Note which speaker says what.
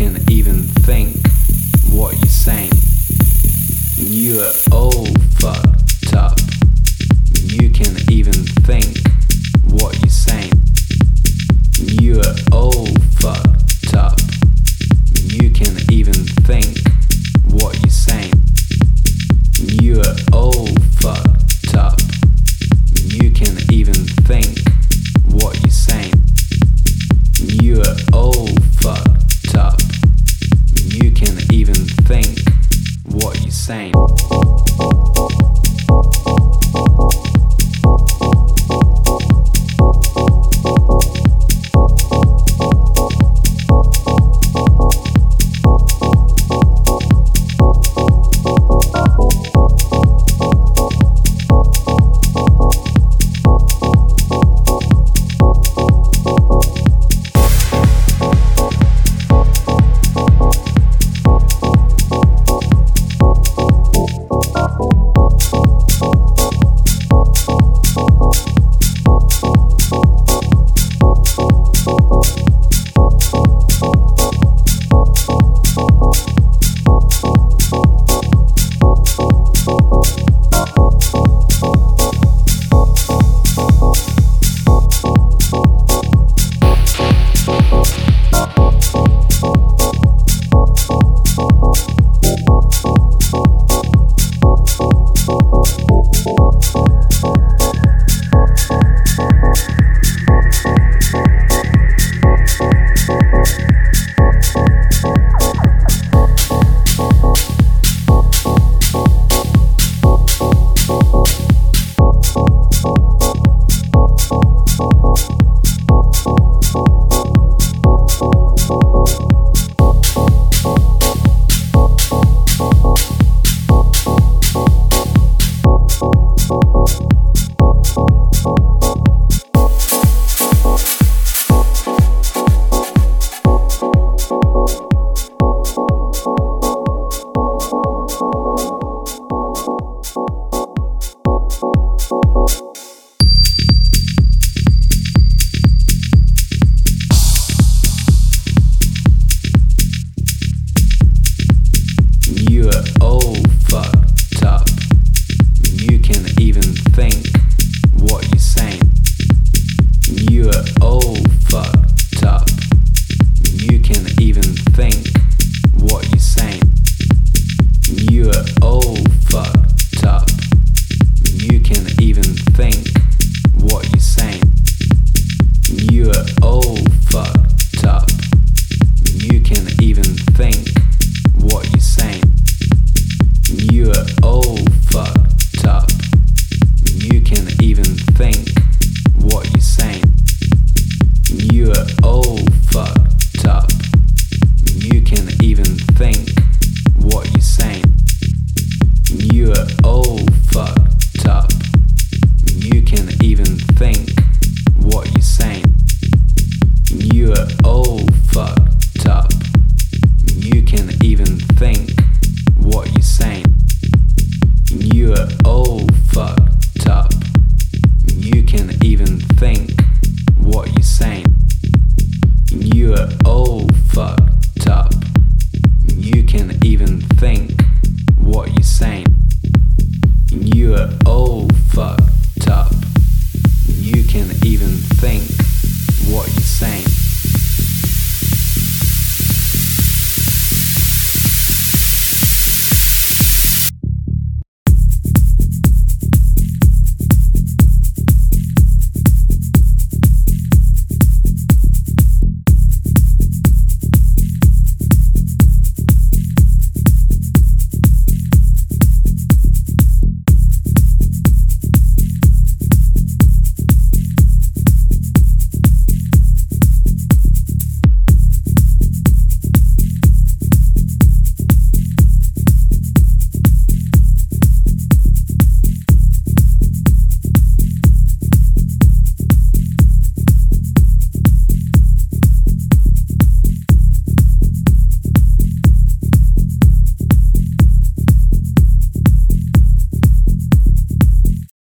Speaker 1: can even think what you're saying. You're all fucked up. You can even think what you're saying. You're all fucked up. You can even think what you're saying. You're all fucked up. You can even think what you're saying. You're all fucked what